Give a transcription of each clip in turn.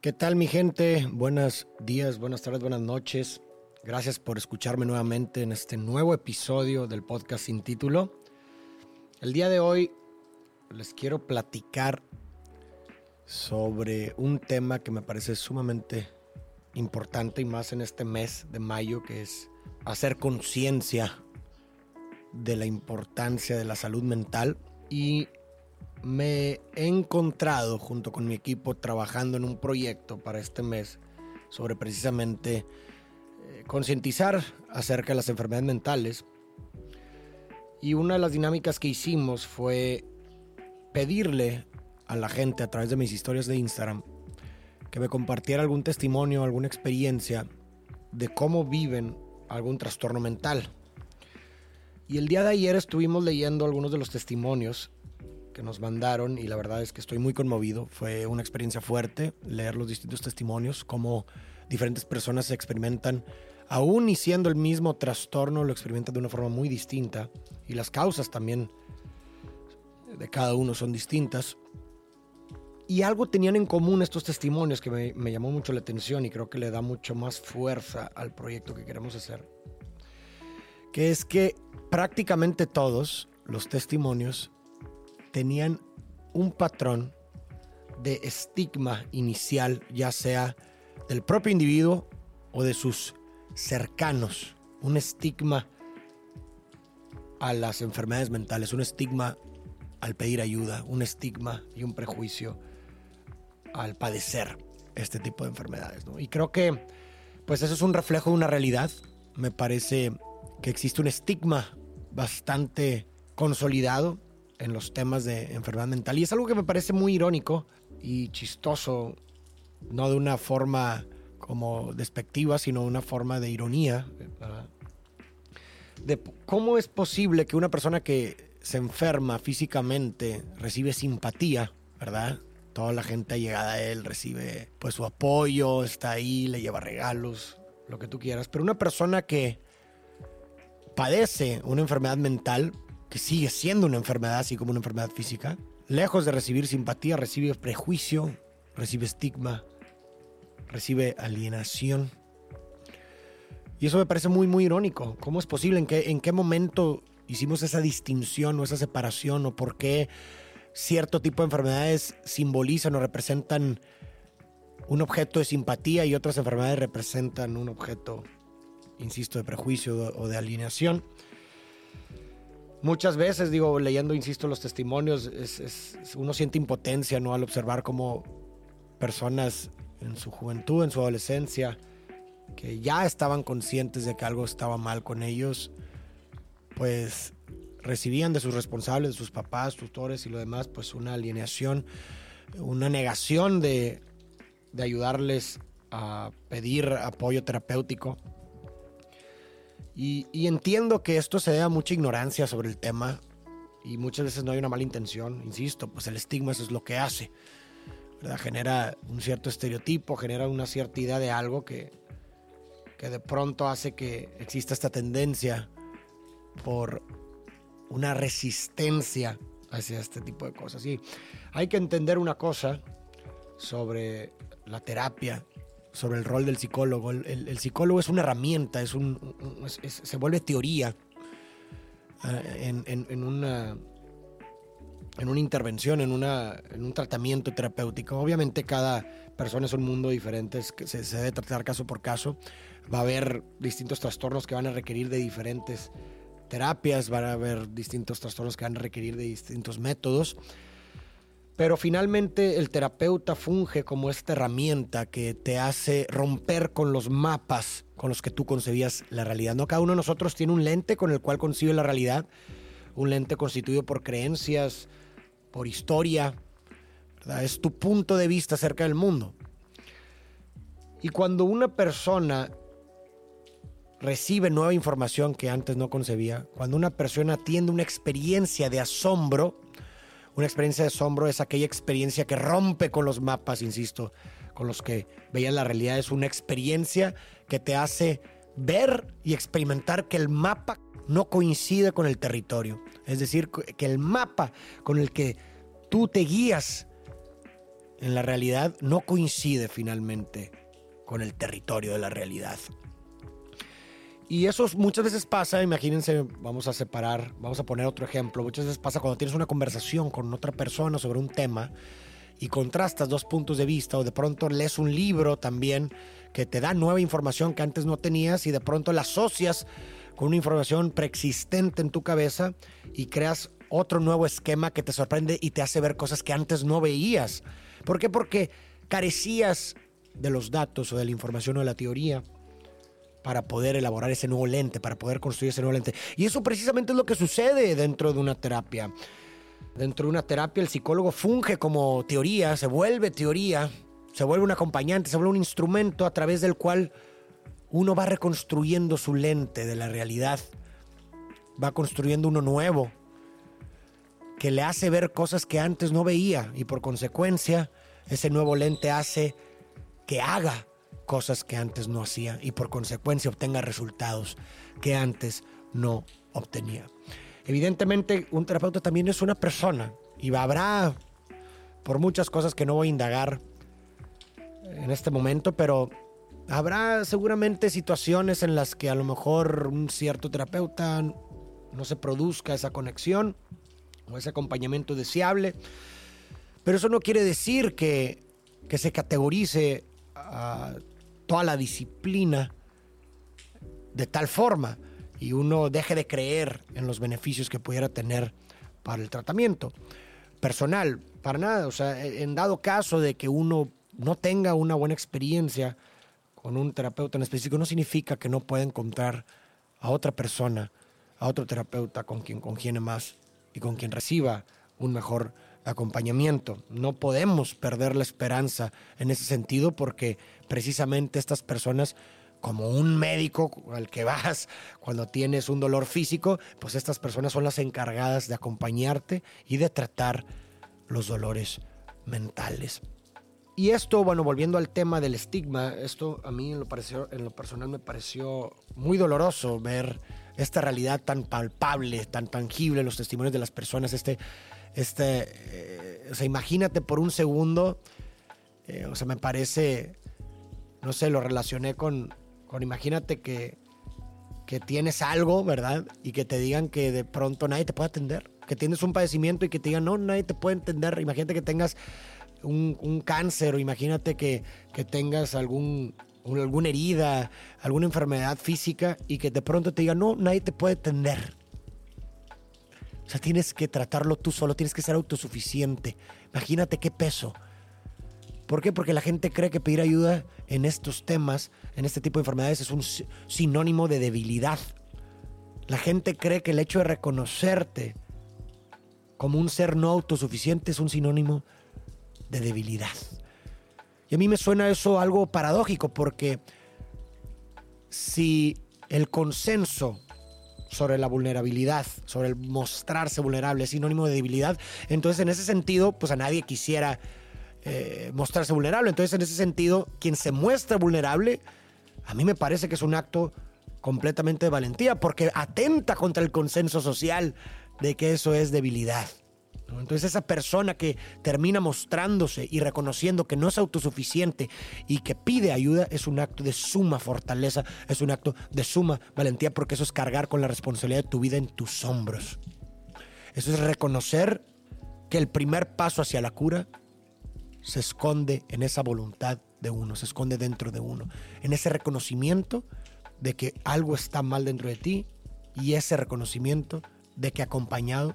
¿Qué tal mi gente? Buenos días, buenas tardes, buenas noches. Gracias por escucharme nuevamente en este nuevo episodio del podcast sin título. El día de hoy les quiero platicar sobre un tema que me parece sumamente importante y más en este mes de mayo, que es hacer conciencia de la importancia de la salud mental y me he encontrado junto con mi equipo trabajando en un proyecto para este mes sobre precisamente eh, concientizar acerca de las enfermedades mentales. Y una de las dinámicas que hicimos fue pedirle a la gente a través de mis historias de Instagram que me compartiera algún testimonio, alguna experiencia de cómo viven algún trastorno mental. Y el día de ayer estuvimos leyendo algunos de los testimonios nos mandaron y la verdad es que estoy muy conmovido. Fue una experiencia fuerte leer los distintos testimonios, cómo diferentes personas experimentan, aún y siendo el mismo trastorno, lo experimentan de una forma muy distinta y las causas también de cada uno son distintas. Y algo tenían en común estos testimonios que me llamó mucho la atención y creo que le da mucho más fuerza al proyecto que queremos hacer. Que es que prácticamente todos los testimonios tenían un patrón de estigma inicial, ya sea del propio individuo o de sus cercanos. Un estigma a las enfermedades mentales, un estigma al pedir ayuda, un estigma y un prejuicio al padecer este tipo de enfermedades. Y creo que pues eso es un reflejo de una realidad. Me parece que existe un estigma bastante consolidado en los temas de enfermedad mental. Y es algo que me parece muy irónico y chistoso, no de una forma como despectiva, sino una forma de ironía. De cómo es posible que una persona que se enferma físicamente recibe simpatía, ¿verdad? Toda la gente allegada a él recibe pues su apoyo, está ahí, le lleva regalos, lo que tú quieras. Pero una persona que padece una enfermedad mental, que sigue siendo una enfermedad, así como una enfermedad física, lejos de recibir simpatía, recibe prejuicio, recibe estigma, recibe alienación. Y eso me parece muy, muy irónico. ¿Cómo es posible? ¿En qué, en qué momento hicimos esa distinción o esa separación? ¿O por qué cierto tipo de enfermedades simbolizan o representan un objeto de simpatía y otras enfermedades representan un objeto, insisto, de prejuicio o de alienación? Muchas veces, digo, leyendo, insisto, los testimonios, uno siente impotencia, ¿no? Al observar cómo personas en su juventud, en su adolescencia, que ya estaban conscientes de que algo estaba mal con ellos, pues recibían de sus responsables, de sus papás, tutores y lo demás, pues una alienación, una negación de, de ayudarles a pedir apoyo terapéutico y, entiendo que esto se debe a mucha ignorancia sobre el tema y muchas veces no hay una mala intención, insisto, pues el estigma eso es lo que hace. ¿verdad? Genera un cierto estereotipo, genera una cierta idea de algo que, que de pronto hace que exista esta tendencia por una resistencia hacia este tipo de cosas. Y hay que entender una cosa sobre la terapia sobre el rol del psicólogo. El, psicólogo es una herramienta, es un, se vuelve teoría eh, en, una en una intervención, en, una, en un tratamiento terapéutico. Obviamente cada persona es un mundo diferente, se, se, debe tratar caso por caso. Va a haber distintos trastornos que van a requerir de diferentes terapias, van a haber distintos trastornos que van a requerir de distintos métodos. Pero finalmente el terapeuta funge como esta herramienta que te hace romper con los mapas con los que tú concebías la realidad. No cada uno de nosotros tiene un lente con el cual concibe la realidad, un lente constituido por creencias, por historia, es tu punto de vista acerca del mundo. Y cuando una persona recibe nueva información que antes no concebía, cuando una persona tiene una experiencia de asombro, una experiencia de asombro es aquella experiencia que rompe con los mapas, insisto, con los que veían la realidad. Es una experiencia que te hace ver y experimentar que el mapa no coincide con el territorio. Es decir, que el mapa con el que tú te guías en la realidad no coincide finalmente con el territorio de la realidad. Y eso muchas veces pasa, imagínense, vamos a separar, vamos a poner otro ejemplo, muchas veces pasa cuando tienes una conversación con otra persona sobre un tema y contrastas dos puntos de vista o de pronto lees un libro también que te da nueva información que antes no tenías y de pronto la asocias con una información preexistente en tu cabeza y creas otro nuevo esquema que te sorprende y te hace ver cosas que antes no veías. ¿Por qué? Porque carecías de los datos o de la información o de la teoría para poder elaborar ese nuevo lente, para poder construir ese nuevo lente. Y eso precisamente es lo que sucede dentro de una terapia. Dentro de una terapia el psicólogo funge como teoría, se vuelve teoría, se vuelve un acompañante, se vuelve un instrumento a través del cual uno va reconstruyendo su lente de la realidad, va construyendo uno nuevo, que le hace ver cosas que antes no veía y por consecuencia ese nuevo lente hace que haga cosas que antes no hacía y por consecuencia obtenga resultados que antes no obtenía. Evidentemente un terapeuta también es una persona y habrá por muchas cosas que no voy a indagar en este momento, pero habrá seguramente situaciones en las que a lo mejor un cierto terapeuta no se produzca esa conexión o ese acompañamiento deseable. Pero eso no quiere decir que, se categorice a toda la disciplina de tal forma y uno deje de creer en los beneficios que pudiera tener para el tratamiento personal, para nada. O sea, en dado caso de que uno no tenga una buena experiencia con un terapeuta en específico, no significa que no pueda encontrar a otra persona, a otro terapeuta con quien congiene más y con quien reciba un mejor acompañamiento. No podemos perder la esperanza en ese sentido porque precisamente estas personas, como un médico al que vas cuando tienes un dolor físico, pues estas personas son las encargadas de acompañarte y de tratar los dolores mentales. Y esto, bueno, volviendo al tema del estigma, esto a mí en lo, pareció, en lo personal me pareció muy doloroso ver esta realidad tan palpable, tan tangible, los testimonios de las personas, este, este, eh, o sea, imagínate por un segundo, eh, o sea, me parece, no sé, lo relacioné con, con imagínate que, que tienes algo, ¿verdad? Y que te digan que de pronto nadie te puede atender, que tienes un padecimiento y que te digan, no, nadie te puede entender. Imagínate que tengas un, cáncer o imagínate que, tengas algún, alguna herida, alguna enfermedad física y que de pronto te digan, no, nadie te puede atender. O sea, tienes que tratarlo tú solo, tienes que ser autosuficiente. Imagínate qué peso. ¿Por qué? Porque la gente cree que pedir ayuda en estos temas, en este tipo de enfermedades, es un sinónimo de debilidad. La gente cree que el hecho de reconocerte como un ser no autosuficiente es un sinónimo de debilidad. Y a mí me suena eso algo paradójico porque si el consenso sobre la vulnerabilidad, sobre el mostrarse vulnerable es sinónimo de debilidad, entonces en ese sentido, pues a nadie quisiera eh, mostrarse vulnerable. Entonces en ese sentido, quien se muestra vulnerable, a mí me parece que es un acto completamente de valentía porque atenta contra el consenso social de que eso es debilidad. Entonces esa persona que termina mostrándose y reconociendo que no es autosuficiente y que pide ayuda es un acto de suma fortaleza, es un acto de suma valentía porque eso es cargar con la responsabilidad de tu vida en tus hombros. Eso es reconocer que el primer paso hacia la cura se esconde en esa voluntad de uno, se esconde dentro de uno, en ese reconocimiento de que algo está mal dentro de ti y ese reconocimiento de que acompañado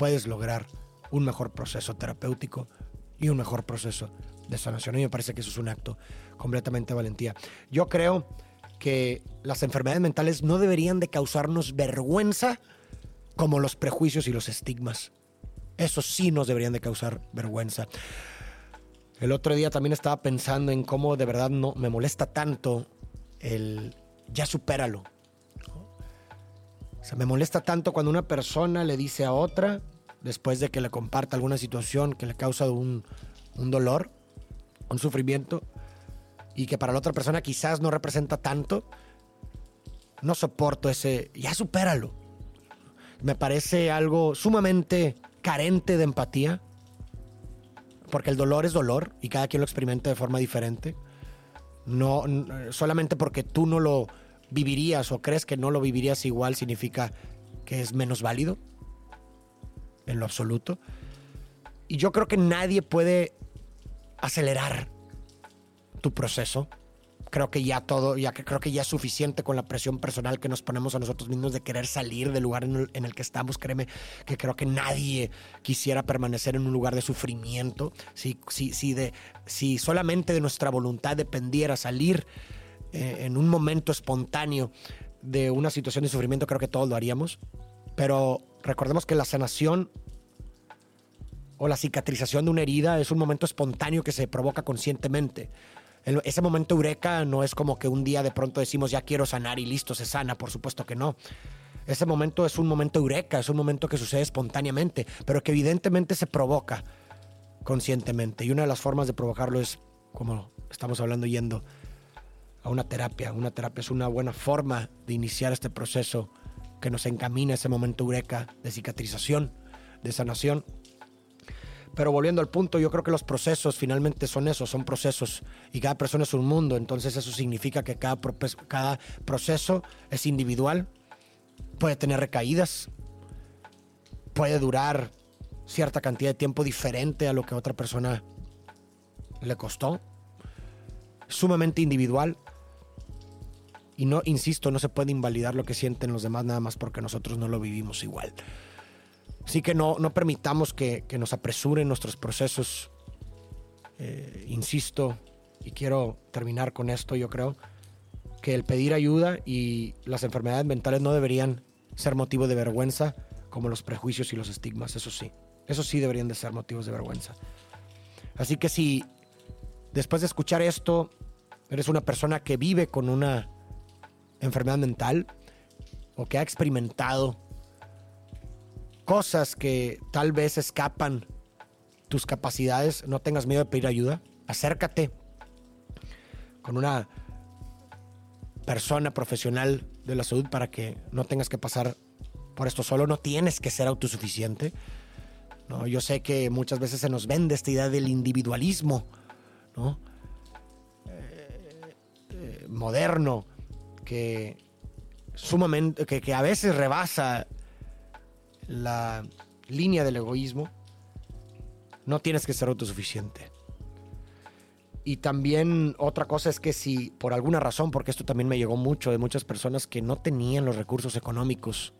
puedes lograr un mejor proceso terapéutico y un mejor proceso de sanación. A mí me parece que eso es un acto completamente de valentía. Yo creo que las enfermedades mentales no deberían de causarnos vergüenza como los prejuicios y los estigmas. Eso sí nos deberían de causar vergüenza. El otro día también estaba pensando en cómo de verdad no me molesta tanto el ya supéralo. O me molesta tanto cuando una persona le dice a otra, después de que le comparta alguna situación que le causa un, dolor, un sufrimiento, y que para la otra persona quizás no representa tanto, no soporto ese, ya supéralo. Me parece algo sumamente carente de empatía, porque el dolor es dolor y cada quien lo experimenta de forma diferente. No, solamente porque tú no lo vivirías o crees que no lo vivirías igual significa que es menos válido en lo absoluto. Y yo creo que nadie puede acelerar tu proceso creo que ya todo, ya creo que ya es suficiente con la presión personal que nos ponemos a nosotros mismos de querer salir del lugar en el, que estamos. Créeme que creo que nadie quisiera permanecer en un lugar de sufrimiento. Si, si, si, de, si solamente de nuestra voluntad dependiera salir eh, en un momento espontáneo de una situación de sufrimiento, creo que todos lo haríamos. Pero recordemos que la sanación o la cicatrización de una herida es un momento espontáneo que se provoca conscientemente ese momento eureka no es como que un día de pronto decimos ya quiero sanar y listo, se sana, por supuesto que no. Ese momento es un momento eureka, es un momento que sucede espontáneamente, pero que evidentemente se provoca conscientemente. Y una de las formas de provocarlo es, como estamos hablando, yendo una terapia. Una terapia es una buena forma de iniciar este proceso que nos encamina ese momento eureka de cicatrización, de sanación pero volviendo al punto, yo creo que los procesos finalmente son eso, son procesos y cada persona es un mundo, entonces eso significa que cada, cada proceso es individual, puede tener recaídas, puede durar cierta cantidad de tiempo diferente a lo que otra persona le costó, sumamente individual. Y no, insisto, no se puede invalidar lo que sienten los demás nada más porque nosotros no lo vivimos igual. Así que no, no permitamos que, nos apresuren nuestros procesos. Eh, insisto, y quiero terminar con esto, yo creo, que el pedir ayuda y las enfermedades mentales no deberían ser motivo de vergüenza como los prejuicios y los estigmas, eso sí. Eso sí deberían de ser motivos de vergüenza. Así que si después de escuchar esto eres una persona que vive con una enfermedad mental o que ha experimentado cosas que tal vez escapan tus capacidades, no tengas miedo de pedir ayuda. Acércate con una persona profesional de la salud para que no tengas que pasar por esto solo. No tienes que ser autosuficiente. ¿no? Yo sé que muchas veces se nos vende esta idea del individualismo ¿no? Eh, eh, moderno que sumamente que, que a veces rebasa la línea del egoísmo, no tienes que ser autosuficiente. Y también otra cosa es que si por alguna razón, porque esto también me llegó mucho de muchas personas que no tenían los recursos económicos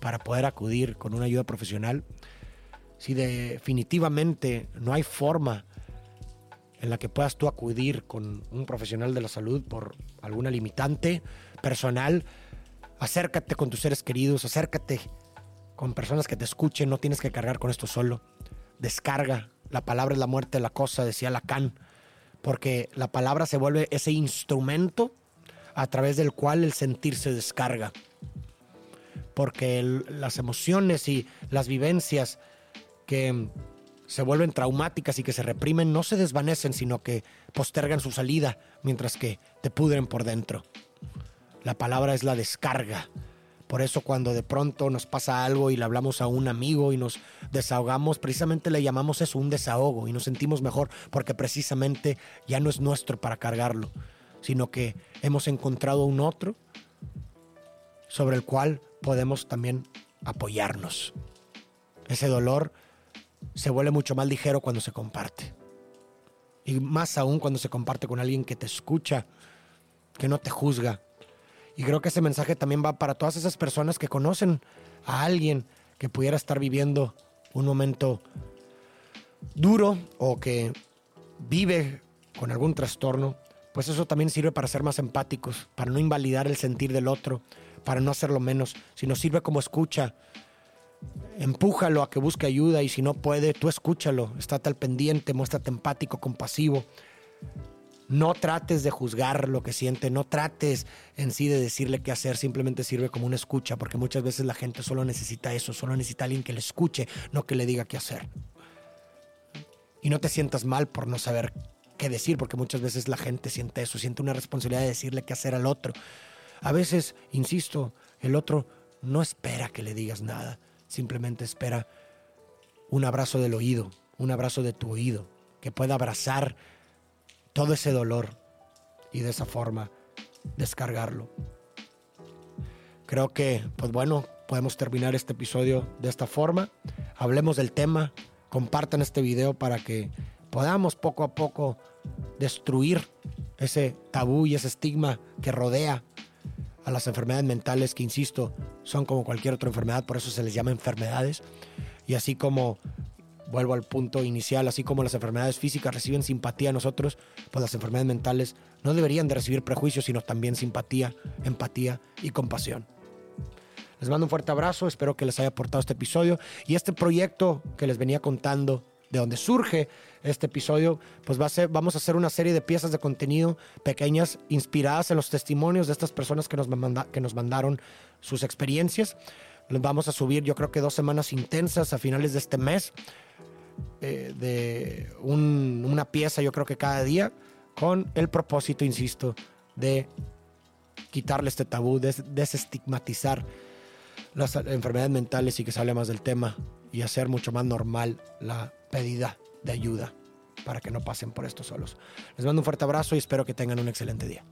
para poder acudir con una ayuda profesional, si definitivamente no hay forma en la que puedas tú acudir con un profesional de la salud por alguna limitante personal, acércate con tus seres queridos, acércate con personas que te escuchen, no tienes que cargar con esto solo. Descarga. La palabra es la muerte de la cosa, decía Lacan, porque la palabra se vuelve ese instrumento a través del cual el sentir se descarga. Porque las emociones y las vivencias que se vuelven traumáticas y que se reprimen no se desvanecen, sino que postergan su salida mientras que te pudren por dentro. La palabra es la descarga, por eso cuando de pronto nos pasa algo y le hablamos a un amigo y nos desahogamos, precisamente le llamamos eso un desahogo y nos sentimos mejor porque precisamente ya no es nuestro para cargarlo, sino que hemos encontrado un otro sobre el cual podemos también apoyarnos. Ese dolor se vuelve mucho más ligero cuando se comparte. Y más aún cuando se comparte con alguien que te escucha, que no te juzga, y creo que ese mensaje también va para todas esas personas que conocen a alguien que pudiera estar viviendo un momento duro o que vive con algún trastorno, pues eso también sirve para ser más empáticos, para no invalidar el sentir del otro, para no hacerlo menos, sino sirve como escucha. Empújalo a que busque ayuda y si no puede, tú escúchalo, estate al pendiente, muéstrate empático, compasivo. No trates de juzgar lo que siente, no trates en sí de decirle qué hacer, simplemente sirve como una escucha, porque muchas veces la gente solo necesita eso, solo necesita alguien que le escuche, no que le diga qué hacer. Y no te sientas mal por no saber qué decir, porque muchas veces la gente siente eso, siente una responsabilidad de decirle qué hacer al otro. A veces, insisto, el otro no espera que le digas nada, simplemente espera un abrazo del oído, un abrazo de tu oído, que pueda abrazar todo ese dolor y de esa forma descargarlo. Creo que, pues bueno, podemos terminar este episodio de esta forma. Hablemos del tema, compartan este video para que podamos poco a poco destruir ese tabú y ese estigma que rodea a las enfermedades mentales, que insisto, son como cualquier otra enfermedad, por eso se les llama enfermedades. Y así como, vuelvo al punto inicial, así como las enfermedades físicas reciben simpatía a nosotros, pues las enfermedades mentales no deberían de recibir prejuicios, sino también simpatía, empatía y compasión. Les mando un fuerte abrazo, espero que les haya aportado este episodio y este proyecto que les venía contando de donde surge este episodio, pues va a ser, vamos a hacer una serie de piezas de contenido pequeñas inspiradas en los testimonios de estas personas que nos, que nos mandaron sus experiencias. Los vamos a subir yo creo que dos semanas intensas a finales de este mes, eh, de una pieza yo creo que cada día, con el propósito, insisto, de quitarle este tabú, de desestigmatizar las enfermedades mentales y que se hable más del tema y hacer mucho más normal la pedida de ayuda para que no pasen por esto solos. Les mando un fuerte abrazo y espero que tengan un excelente día.